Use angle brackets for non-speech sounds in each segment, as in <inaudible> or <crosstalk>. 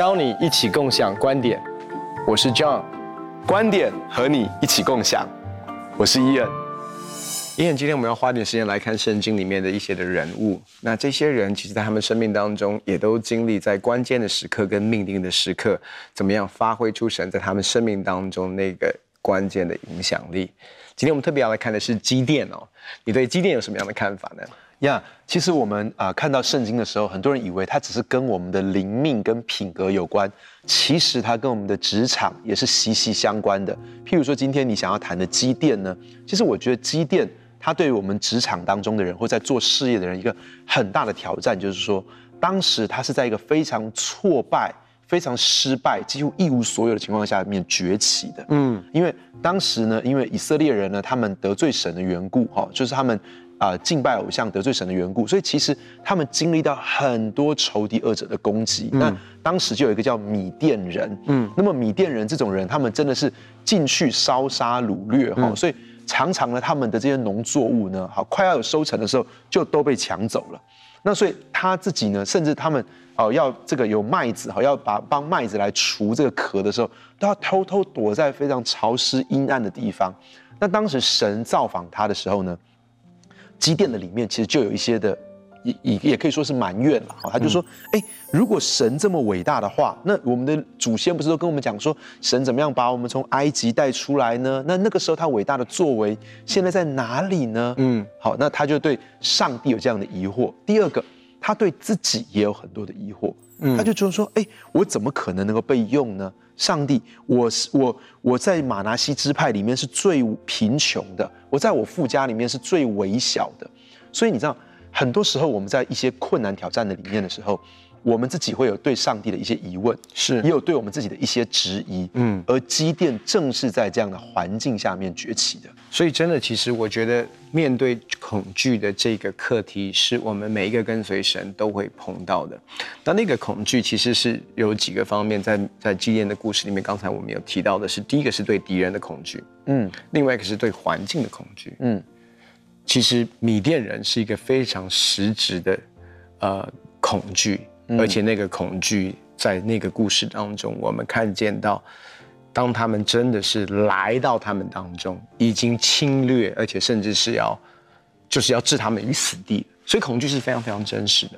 邀你一起共享观点。我是 John，观点和你一起共享。我是 Ian。Ian，今天我们要花点时间来看圣经里面的一些的人物。那这些人其实，在他们生命当中，也都经历在关键的时刻跟命定的时刻，怎么样发挥出神在他们生命当中那个关键的影响力。今天我们特别要来看的是基甸哦。你对基甸有什么样的看法呢？呀，yeah, 其实我们啊、呃、看到圣经的时候，很多人以为它只是跟我们的灵命跟品格有关，其实它跟我们的职场也是息息相关的。譬如说，今天你想要谈的基甸呢，其实我觉得基甸它对于我们职场当中的人或在做事业的人一个很大的挑战，就是说，当时他是在一个非常挫败、非常失败、几乎一无所有的情况下面崛起的。嗯，因为当时呢，因为以色列人呢，他们得罪神的缘故，哈，就是他们。啊，敬拜偶像得罪神的缘故，所以其实他们经历到很多仇敌恶者的攻击。嗯、那当时就有一个叫米甸人，嗯，那么米甸人这种人，他们真的是进去烧杀掳掠哈，嗯、所以常常呢，他们的这些农作物呢，好快要有收成的时候，就都被抢走了。那所以他自己呢，甚至他们哦要这个有麦子哈，要把帮麦子来除这个壳的时候，都要偷偷躲在非常潮湿阴暗的地方。那当时神造访他的时候呢，基甸的里面其实就有一些的，也也也可以说是埋怨了。他就说：“哎，如果神这么伟大的话，那我们的祖先不是都跟我们讲说，神怎么样把我们从埃及带出来呢？那那个时候他伟大的作为现在在哪里呢？”嗯，好，那他就对上帝有这样的疑惑。第二个，他对自己也有很多的疑惑。嗯，他就觉得说：“哎，我怎么可能能够被用呢？”上帝，我是我我在马拿西支派里面是最贫穷的，我在我父家里面是最微小的，所以你知道，很多时候我们在一些困难挑战的里面的时候。我们自己会有对上帝的一些疑问，是也有对我们自己的一些质疑，嗯，而基甸正是在这样的环境下面崛起的。所以，真的，其实我觉得面对恐惧的这个课题，是我们每一个跟随神都会碰到的。那那个恐惧其实是有几个方面，在在基甸的故事里面，刚才我们有提到的是，第一个是对敌人的恐惧，嗯，另外一个是对环境的恐惧，嗯。其实米甸人是一个非常实质的，呃，恐惧。而且那个恐惧，在那个故事当中，我们看见到，当他们真的是来到他们当中，已经侵略，而且甚至是要，就是要置他们于死地。所以恐惧是非常非常真实的。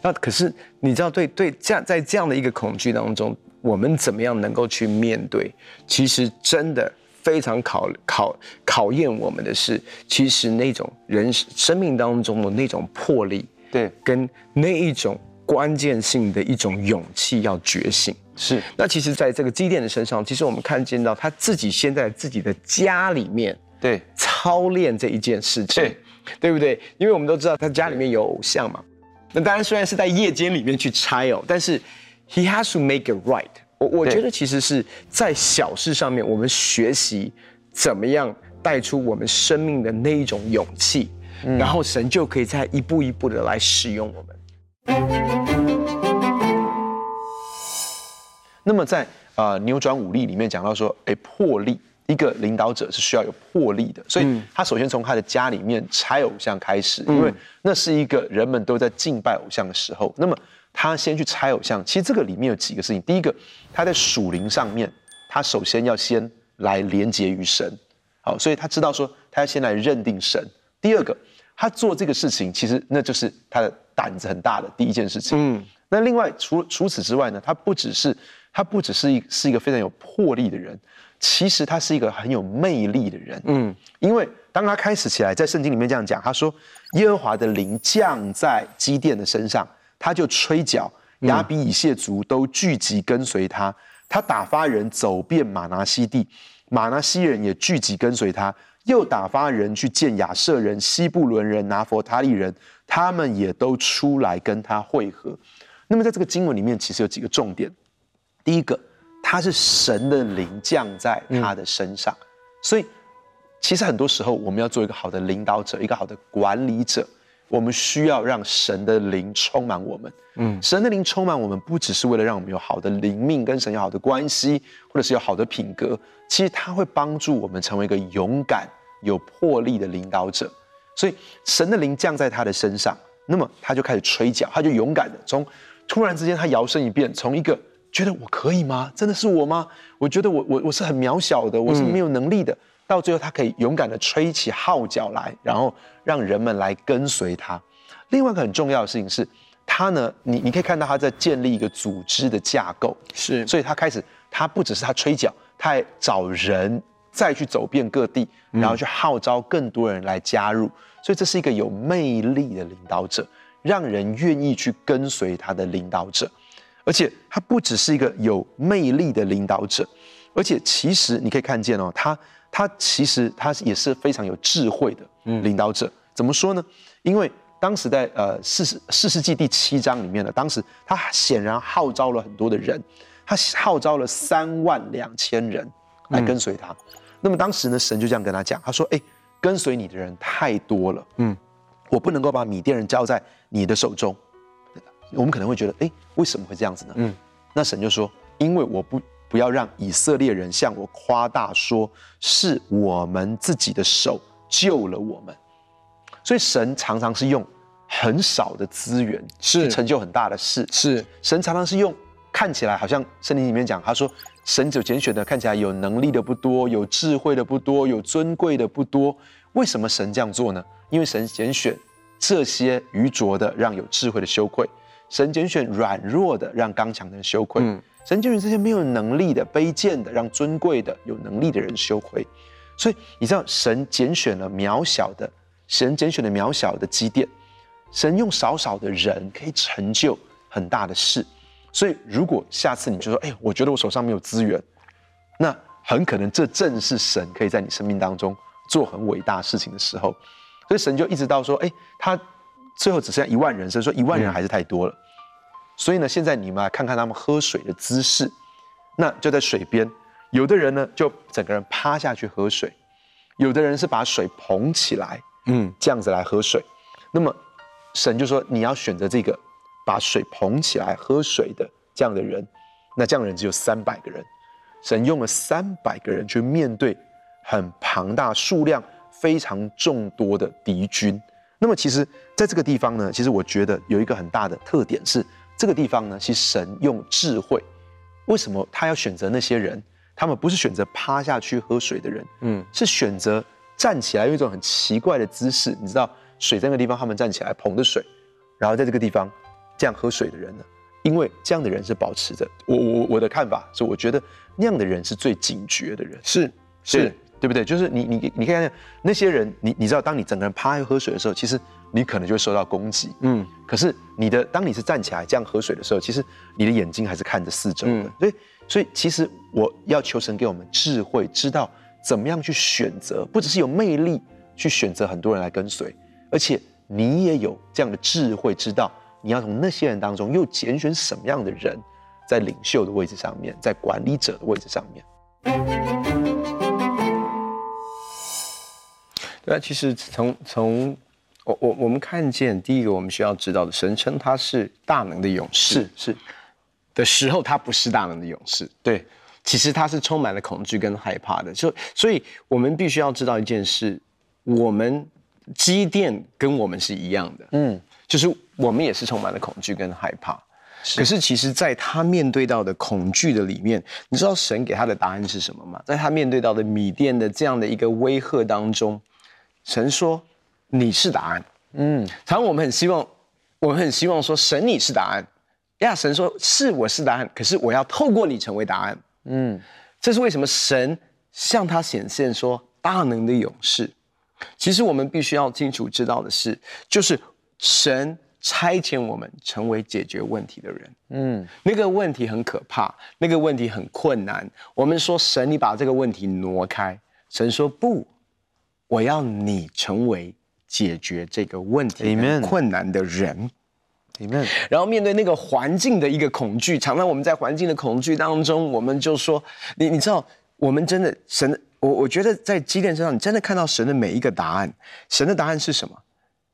那可是你知道，对对，这样在这样的一个恐惧当中，我们怎么样能够去面对？其实真的非常考考考验我们的是，其实那种人生命当中的那种魄力，对，跟那一种。关键性的一种勇气要觉醒，是。那其实，在这个基甸的身上，其实我们看见到他自己先在自己的家里面，对，操练这一件事情，对，对不对？因为我们都知道他家里面有偶像嘛。那当然，虽然是在夜间里面去拆哦，但是 he has to make it right。我我觉得其实是在小事上面，我们学习怎么样带出我们生命的那一种勇气，嗯、然后神就可以在一步一步的来使用我们。那么在呃扭转武力里面讲到说，哎，魄力，一个领导者是需要有魄力的，所以他首先从他的家里面拆偶像开始，因为那是一个人们都在敬拜偶像的时候。那么他先去拆偶像，其实这个里面有几个事情。第一个，他在属灵上面，他首先要先来连接于神，好，所以他知道说他要先来认定神。第二个，他做这个事情，其实那就是他的。胆子很大的第一件事情。嗯，那另外除除此之外呢，他不只是他不只是一是一个非常有魄力的人，其实他是一个很有魅力的人。嗯，因为当他开始起来，在圣经里面这样讲，他说耶和华的灵降在基甸的身上，他就吹角，亚比以谢族都聚集跟随他，他打发人走遍马拿西地，马拿西人也聚集跟随他。又打发人去见亚设人、西布伦人、拿佛他利人，他们也都出来跟他会合。那么在这个经文里面，其实有几个重点。第一个，他是神的灵降在他的身上，嗯、所以其实很多时候我们要做一个好的领导者，一个好的管理者。我们需要让神的灵充满我们。嗯，神的灵充满我们，不只是为了让我们有好的灵命，跟神有好的关系，或者是有好的品格。其实他会帮助我们成为一个勇敢、有魄力的领导者。所以神的灵降在他的身上，那么他就开始吹角，他就勇敢的从突然之间他摇身一变，从一个觉得我可以吗？真的是我吗？我觉得我我我是很渺小的，我是没有能力的。嗯、到最后，他可以勇敢的吹起号角来，然后让人们来跟随他。另外一个很重要的事情是，他呢，你你可以看到他在建立一个组织的架构，是，所以他开始，他不只是他吹角，他还找人再去走遍各地，然后去号召更多人来加入。嗯、所以这是一个有魅力的领导者，让人愿意去跟随他的领导者。而且他不只是一个有魅力的领导者，而且其实你可以看见哦，他他其实他也是非常有智慧的领导者。嗯、怎么说呢？因为当时在呃四世四世纪第七章里面呢，当时他显然号召了很多的人，他号召了三万两千人来跟随他。嗯、那么当时呢，神就这样跟他讲，他说：“哎，跟随你的人太多了，嗯，我不能够把米甸人交在你的手中。”我们可能会觉得，哎，为什么会这样子呢？嗯，那神就说，因为我不不要让以色列人向我夸大说，是我们自己的手救了我们，所以神常常是用很少的资源是成就很大的事。是神常常是用看起来好像圣经里面讲，他说神就拣选的看起来有能力的不多，有智慧的不多，有尊贵的不多。为什么神这样做呢？因为神拣选这些愚拙的，让有智慧的羞愧。神拣选软弱的，让刚强的人羞愧；嗯、神拣选这些没有能力的、卑贱的，让尊贵的、有能力的人羞愧。所以你知道，神拣选了渺小的，神拣选了渺小的基甸，神用少少的人可以成就很大的事。所以，如果下次你就说：“哎，我觉得我手上没有资源”，那很可能这正是神可以在你生命当中做很伟大事情的时候。所以，神就一直到说：“哎，他。”最后只剩下一万人，所以说一万人还是太多了。嗯、所以呢，现在你们来看看他们喝水的姿势，那就在水边，有的人呢就整个人趴下去喝水，有的人是把水捧起来，嗯，这样子来喝水。那么神就说你要选择这个把水捧起来喝水的这样的人，那这样的人只有三百个人。神用了三百个人去面对很庞大数量非常众多的敌军。那么其实，在这个地方呢，其实我觉得有一个很大的特点是，这个地方呢，其实神用智慧。为什么他要选择那些人？他们不是选择趴下去喝水的人，嗯，是选择站起来用一种很奇怪的姿势。你知道，水在那个地方，他们站起来捧着水，然后在这个地方这样喝水的人呢？因为这样的人是保持着我我我的看法是，我觉得那样的人是最警觉的人，是是。是对不对？就是你你你看那些人，你你知道，当你整个人趴下喝水的时候，其实你可能就会受到攻击。嗯。可是你的当你是站起来这样喝水的时候，其实你的眼睛还是看着四周的。嗯。所以所以其实我要求神给我们智慧，知道怎么样去选择，不只是有魅力去选择很多人来跟随，而且你也有这样的智慧，知道你要从那些人当中又拣选什么样的人，在领袖的位置上面，在管理者的位置上面。那其实从从我我我们看见第一个我们需要知道的，神称他是大能的勇士，是是的时候，他不是大能的勇士。对，其实他是充满了恐惧跟害怕的。就所以，我们必须要知道一件事：我们基甸跟我们是一样的，嗯，就是我们也是充满了恐惧跟害怕。是可是，其实在他面对到的恐惧的里面，你知道神给他的答案是什么吗？在他面对到的米甸的这样的一个威吓当中。神说：“你是答案。”嗯，常常我们很希望，我们很希望说：“神，你是答案。”呀，神说：“是，我是答案。”可是我要透过你成为答案。嗯，这是为什么？神向他显现说：“大能的勇士。”其实我们必须要清楚知道的是，就是神差遣我们成为解决问题的人。嗯，那个问题很可怕，那个问题很困难。我们说：“神，你把这个问题挪开。”神说：“不。”我要你成为解决这个问题困难的人，Amen. 然后面对那个环境的一个恐惧，常常我们在环境的恐惧当中，我们就说：你你知道，我们真的神，我我觉得在基甸身上，你真的看到神的每一个答案。神的答案是什么？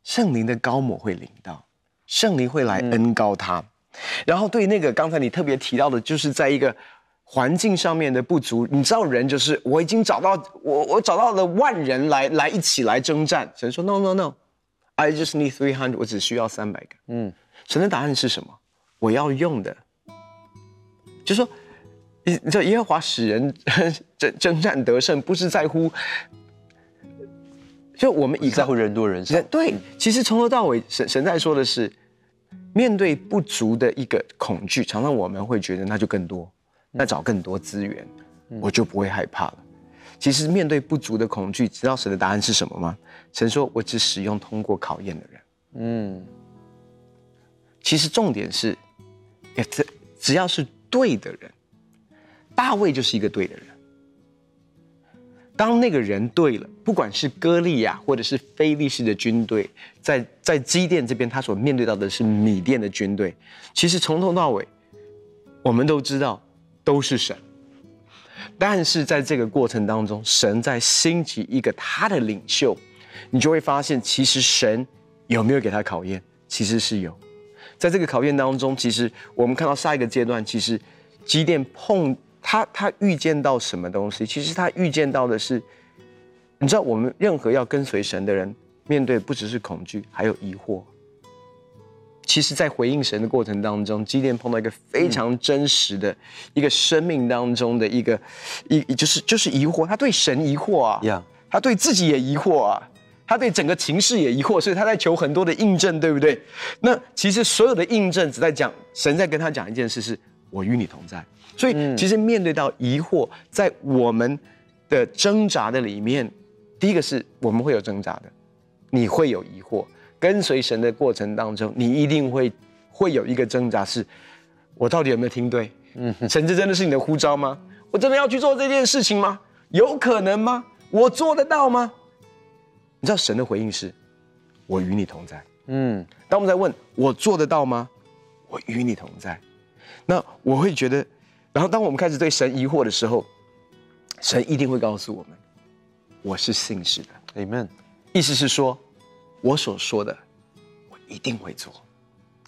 圣灵的高抹会领到，圣灵会来恩高他。嗯、然后对那个刚才你特别提到的，就是在一个。环境上面的不足，你知道人就是我已经找到我我找到了万人来来一起来征战。神说 No No No，I just need three hundred，我只需要三百个。嗯，神的答案是什么？我要用的就说，你你知道耶和华使人 <laughs> 征征战得胜，不是在乎，就我们以在乎人多人少。对，其实从头到尾，神神在说的是，面对不足的一个恐惧，常常我们会觉得那就更多，那找更多资源，我就不会害怕了。其实面对不足的恐惧，知道神的答案是什么吗？神说：“我只使用通过考验的人。”嗯，其实重点是，只只要是对的人，大卫就是一个对的人。当那个人对了，不管是歌利亚或者是非利士的军队，在在基甸这边，他所面对到的是米甸的军队。其实从头到尾，我们都知道都是神。但是在这个过程当中，神在兴起一个他的领袖，你就会发现，其实神有没有给他考验，其实是有。在这个考验当中，其实我们看到下一个阶段，其实基甸碰他，他预见到什么东西？其实他预见到的是，你知道，我们任何要跟随神的人，面对不只是恐惧，还有疑惑。其实，在回应神的过程当中，基甸碰到一个非常真实的一个生命当中的一个一，就是就是疑惑，他对神疑惑啊，Yeah. 他对自己也疑惑啊，他对整个情势也疑惑，所以他在求很多的印证，对不对？那其实所有的印证只在讲神在跟他讲一件事是，是我与你同在。所以，其实面对到疑惑，在我们的挣扎的里面，第一个是我们会有挣扎的，你会有疑惑。跟随神的过程当中，你一定会会有一个挣扎是，是我到底有没有听对？嗯，神这真的是你的呼召吗？我真的要去做这件事情吗？有可能吗？我做得到吗？你知道神的回应是，我与你同在。嗯，当我们在问我做得到吗？我与你同在。那我会觉得，然后当我们开始对神疑惑的时候，神一定会告诉我们，我是信实的。Amen。意思是说。我所说的，我一定会做。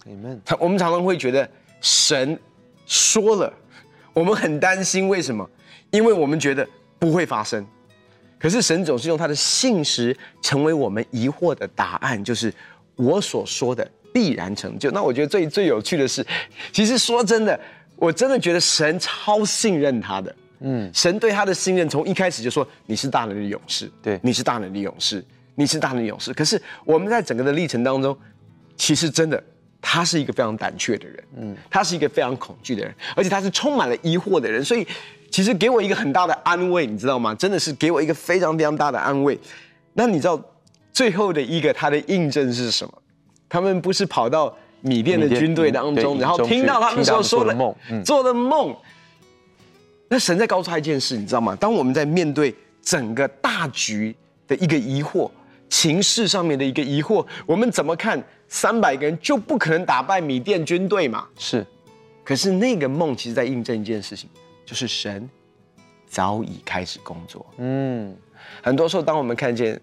Amen。我们常常会觉得神说了，我们很担心，为什么？因为我们觉得不会发生。可是神总是用他的信实成为我们疑惑的答案，就是我所说的必然成就。那我觉得最最有趣的是，<laughs> 其实说真的，我真的觉得神超信任他的。嗯，神对他的信任从一开始就说：“你是大能的勇士。”对，你是大能的勇士。你是大能勇士，可是我们在整个的历程当中，其实真的他是一个非常胆怯的人，嗯，他是一个非常恐惧的人，而且他是充满了疑惑的人，所以其实给我一个很大的安慰，你知道吗？真的是给我一个非常非常大的安慰。那你知道最后的一个他的印证是什么？他们不是跑到米甸的军队当中，然后听到他们说说的梦，嗯，做的梦。那神在告诉他一件事，你知道吗？当我们在面对整个大局的一个疑惑。情势上面的一个疑惑，我们怎么看？三百个人就不可能打败米甸军队嘛？是。可是那个梦，其实在印证一件事情，就是神早已开始工作。嗯，很多时候，当我们看见，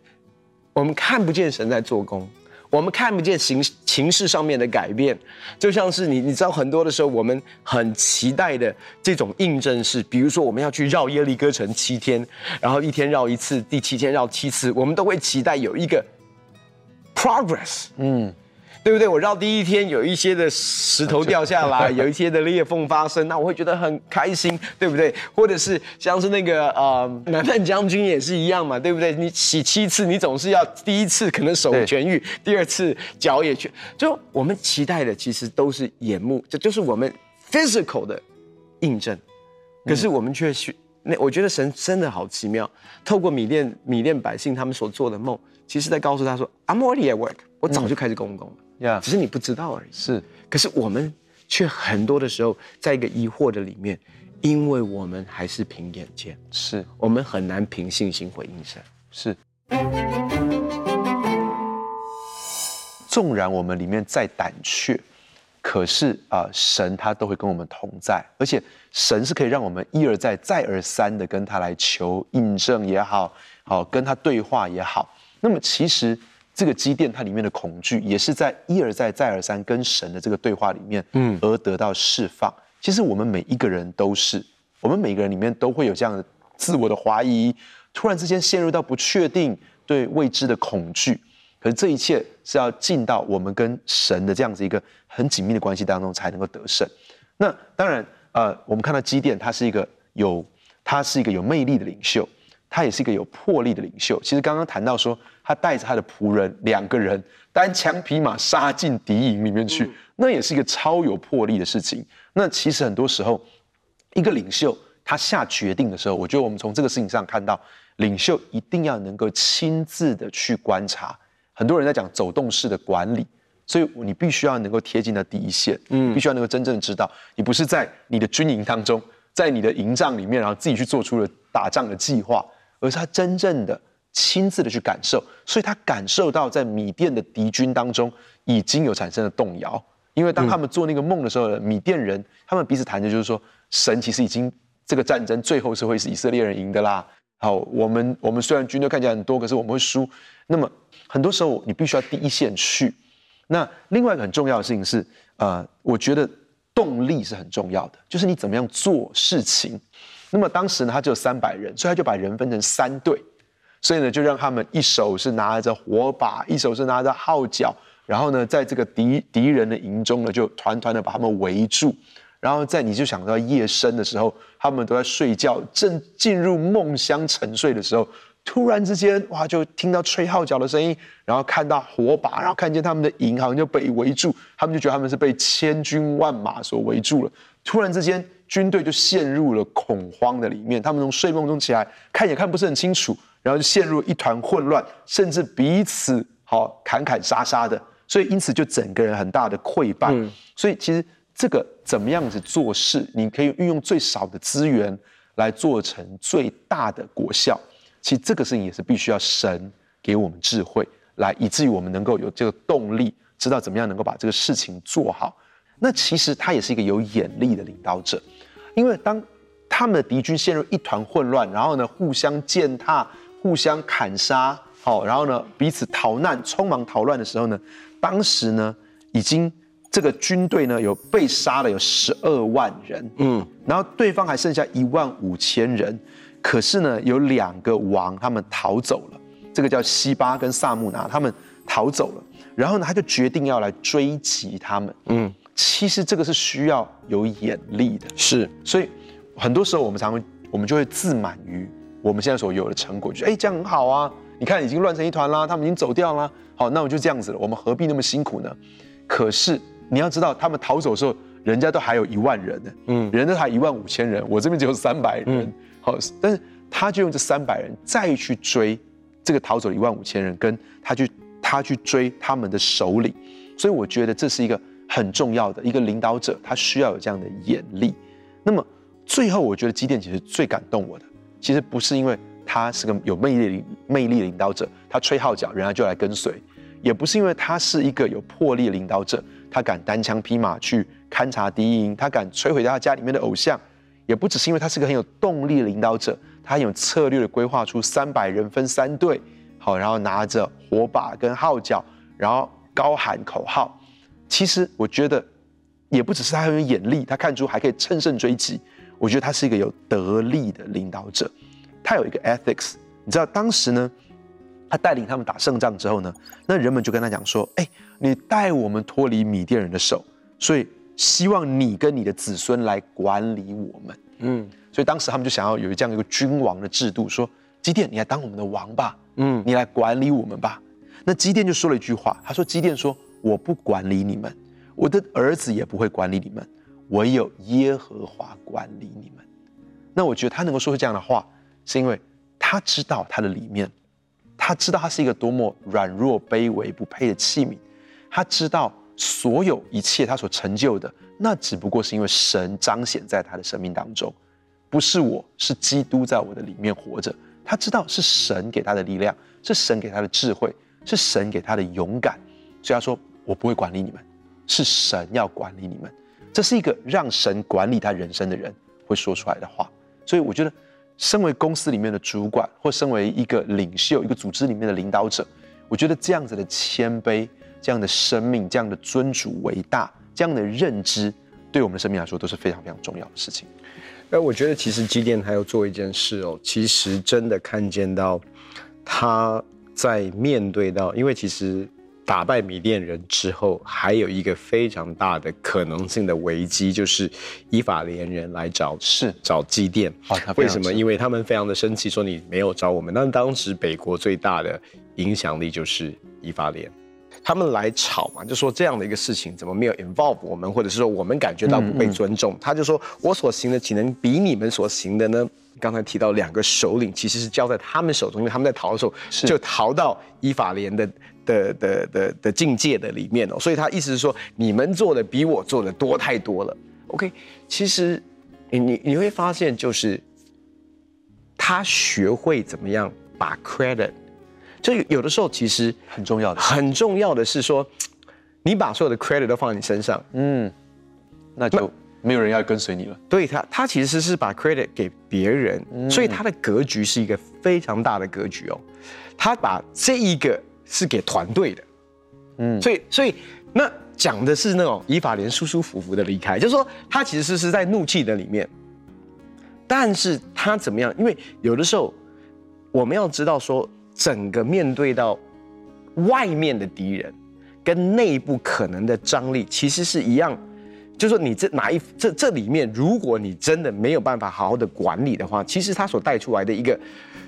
我们看不见神在做工。我们看不见形形势上面的改变，就像是你，你知道很多的时候，我们很期待的这种印证是，比如说我们要去绕耶利哥城七天，然后一天绕一次，第七天绕七次，我们都会期待有一个 progress，嗯。对不对？我绕第一天有一些的石头掉下来，<laughs> 有一些的裂缝发生，那我会觉得很开心，对不对？或者是像是那个呃，南曼将军也是一样嘛，对不对？你洗七次，你总是要第一次可能手痊愈，第二次脚也痊。就我们期待的其实都是眼目，这就是我们 physical 的印证。可是我们却去那，我觉得神真的好奇妙，透过米甸米甸百姓他们所做的梦，其实在告诉他说，I'm already at work，我早就开始工工了。呀，只是你不知道而已。是，可是我们却很多的时候，在一个疑惑的里面，因为我们还是凭眼见，是我们很难凭信心回应神。是，纵然我们里面再胆怯，可是啊、呃，神他都会跟我们同在，而且神是可以让我们一而再、再而三的跟他来求印证也好，好跟他对话也好。那么其实。这个积淀它里面的恐惧，也是在一而再、再而三跟神的这个对话里面，嗯，而得到释放。其实我们每一个人都是，我们每个人里面都会有这样的自我的怀疑，突然之间陷入到不确定、对未知的恐惧。可是这一切是要进到我们跟神的这样子一个很紧密的关系当中，才能够得胜。那当然，呃，我们看到基甸，他是一个有他是一个有魅力的领袖，他也是一个有魄力的领袖。其实刚刚谈到说，他带着他的仆人两个人单枪匹马杀进敌营里面去，嗯、那也是一个超有魄力的事情。那其实很多时候，一个领袖他下决定的时候，我觉得我们从这个事情上看到，领袖一定要能够亲自的去观察。很多人在讲走动式的管理。所以你必须要能够贴近到第一线，嗯，必须要能够真正的知道，你不是在你的军营当中，在你的营帐里面，然后自己去做出了打仗的计划，而是他真正的亲自的去感受。所以他感受到在米甸的敌军当中已经有产生了动摇，因为当他们做那个梦的时候，米甸人他们彼此谈的就是说，神其实已经这个战争最后是会是以色列人赢的啦。好，我们我们虽然军队看起来很多，可是我们会输。那么很多时候你必须要第一线去。那另外一个很重要的事情是，呃，我觉得动力是很重要的，就是你怎么样做事情。那么当时呢，他只有三百人，所以他就把人分成三队，所以呢，就让他们一手是拿着火把，一手是拿着号角，然后呢，在这个敌敌人的营中呢，就团团的把他们围住。然后在你就想到夜深的时候，他们都在睡觉，正进入梦乡沉睡的时候。突然之间，哇，就听到吹号角的声音，然后看到火把，然后看见他们的营好像就被围住，他们就觉得他们是被千军万马所围住了。突然之间，军队就陷入了恐慌的里面，他们从睡梦中起来，看也看不是很清楚，然后就陷入一团混乱，甚至彼此好砍砍杀杀的，所以因此就整个人很大的溃败。嗯、所以其实这个怎么样子做事，你可以运用最少的资源来做成最大的果效。其实这个事情也是必须要神给我们智慧，来以至于我们能够有这个动力，知道怎么样能够把这个事情做好。那其实他也是一个有眼力的领导者，因为当他们的敌军陷入一团混乱，然后呢互相践踏、互相砍杀，好，然后呢彼此逃难、匆忙逃乱的时候呢，当时呢已经这个军队呢有被杀了有十二万人，嗯，然后对方还剩下一万五千人。可是呢，有两个王他们逃走了，这个叫西巴跟萨木拿，他们逃走了。然后呢，他就决定要来追击他们。嗯，其实这个是需要有眼力的。是，所以很多时候我们常会，我们就会自满于我们现在所有的成果，就哎这样很好啊，你看已经乱成一团啦，他们已经走掉啦，好，那我就这样子了，我们何必那么辛苦呢？可是你要知道，他们逃走的时候，人家都还有一万人呢，嗯，人家都还一万五千人，我这边只有三百人。嗯好，但是他就用这三百人再去追这个逃走的一万五千人，跟他去他去追他们的首领，所以我觉得这是一个很重要的一个领导者，他需要有这样的眼力。那么最后，我觉得基甸其实最感动我的，其实不是因为他是个有魅力的魅力领导者，他吹号角，人家就来跟随；也不是因为他是一个有魄力的领导者，他敢单枪匹马去勘察敌营，他敢摧毁他家里面的偶像。也不只是因为他是个很有动力的领导者，他很有策略的规划出三百人分三队，好，然后拿着火把跟号角，然后高喊口号。其实我觉得，也不只是他很有眼力，他看出还可以乘胜追击。我觉得他是一个有得力的领导者，他有一个 ethics。你知道当时呢，他带领他们打胜仗之后呢，那人们就跟他讲说：“哎，你带我们脱离米甸人的手，所以。”希望你跟你的子孙来管理我们，嗯，所以当时他们就想要有这样一个君王的制度，说基甸，你来当我们的王吧，嗯，你来管理我们吧。那基甸就说了一句话，他说：“基甸说，我不管理你们，我的儿子也不会管理你们，唯有耶和华管理你们。”那我觉得他能够说出这样的话，是因为他知道他的里面，他知道他是一个多么软弱、卑微、不配的器皿，他知道。所有一切他所成就的，那只不过是因为神彰显在他的生命当中，不是我，是基督在我的里面活着。他知道是神给他的力量，是神给他的智慧，是神给他的勇敢。所以他说：“我不会管理你们，是神要管理你们。”这是一个让神管理他人生的人会说出来的话。所以我觉得，身为公司里面的主管，或身为一个领袖、一个组织里面的领导者，我觉得这样子的谦卑。这样的生命，这样的尊主为大，这样的认知，对我们的生命来说都是非常非常重要的事情。那我觉得，其实基甸还要做一件事哦。其实真的看见到他在面对到，因为其实打败米甸人之后，还有一个非常大的可能性的危机，就是以法莲人来找是找基甸。哦，为什么？因为他们非常的生气，说你没有找我们。那当时北国最大的影响力就是以法莲，他们来吵嘛，就说这样的一个事情怎么没有 involve 我们，或者是说我们感觉到不被尊重。嗯嗯，他就说我所行的岂能比你们所行的呢？刚才提到两个首领其实是交在他们手中，因为他们在逃的时候就逃到以法莲的。的的的的境界的里面哦，所以他意思是说，你们做的比我做的多太多了。OK，其实你你你会发现，就是他学会怎么样把 credit，就有的时候其实很重要的，很重要的是说，你把所有的 credit 都放在你身上，嗯，那就没有人要跟随你了。对他，他其实是把 credit 给别人，嗯，所以他的格局是一个非常大的格局哦。他把这一个。是给团队的，嗯，所以所以那讲的是那种以法莲舒舒服服的离开，就是说他其实是是在怒气的里面，但是他怎么样？因为有的时候我们要知道说，整个面对到外面的敌人跟内部可能的张力，其实是一样，就是说你这哪一这这里面，如果你真的没有办法好好的管理的话，其实他所带出来的一个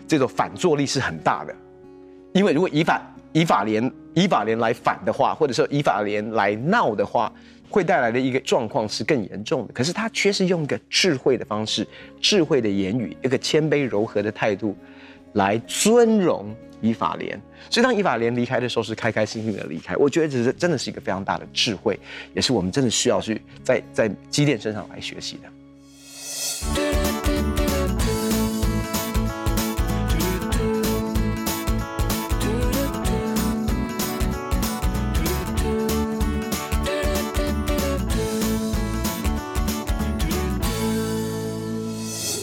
这种反作力是很大的，因为如果以法以法联以法联来反的话，或者说以法联来闹的话，会带来的一个状况是更严重的。可是他却是用一个智慧的方式、智慧的言语、一个谦卑柔和的态度，来尊荣以法联。所以当以法联离开的时候，是开开心心的离开。我觉得这是真的是一个非常大的智慧，也是我们真的需要去在在基甸身上来学习的。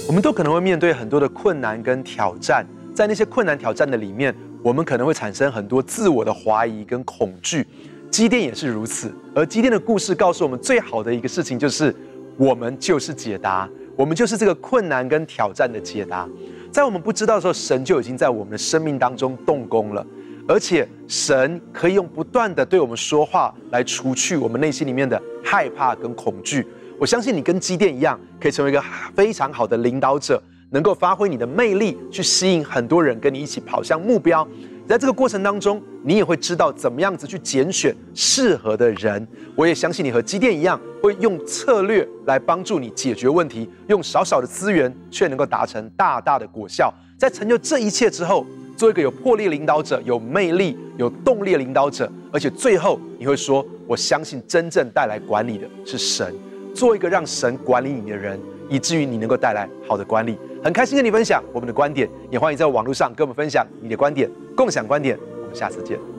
我们都可能会面对很多的困难跟挑战，在那些困难挑战的里面，我们可能会产生很多自我的怀疑跟恐惧。基甸也是如此，而基甸的故事告诉我们，最好的一个事情就是，我们就是解答，我们就是这个困难跟挑战的解答。在我们不知道的时候，神就已经在我们的生命当中动工了，而且神可以用不断的对我们说话来除去我们内心里面的害怕跟恐惧。我相信你跟机电一样，可以成为一个非常好的领导者，能够发挥你的魅力，去吸引很多人跟你一起跑向目标。在这个过程当中，你也会知道怎么样子去拣选适合的人。我也相信你和机电一样，会用策略来帮助你解决问题，用少少的资源却能够达成大大的果效。在成就这一切之后，做一个有魄力领导者、有魅力、有动力领导者，而且最后你会说：“我相信真正带来管理的是神。”做一个让神管理你的人，以至于你能够带来好的管理。很开心跟你分享我们的观点，也欢迎在网络上跟我们分享你的观点，共享观点。我们下次见。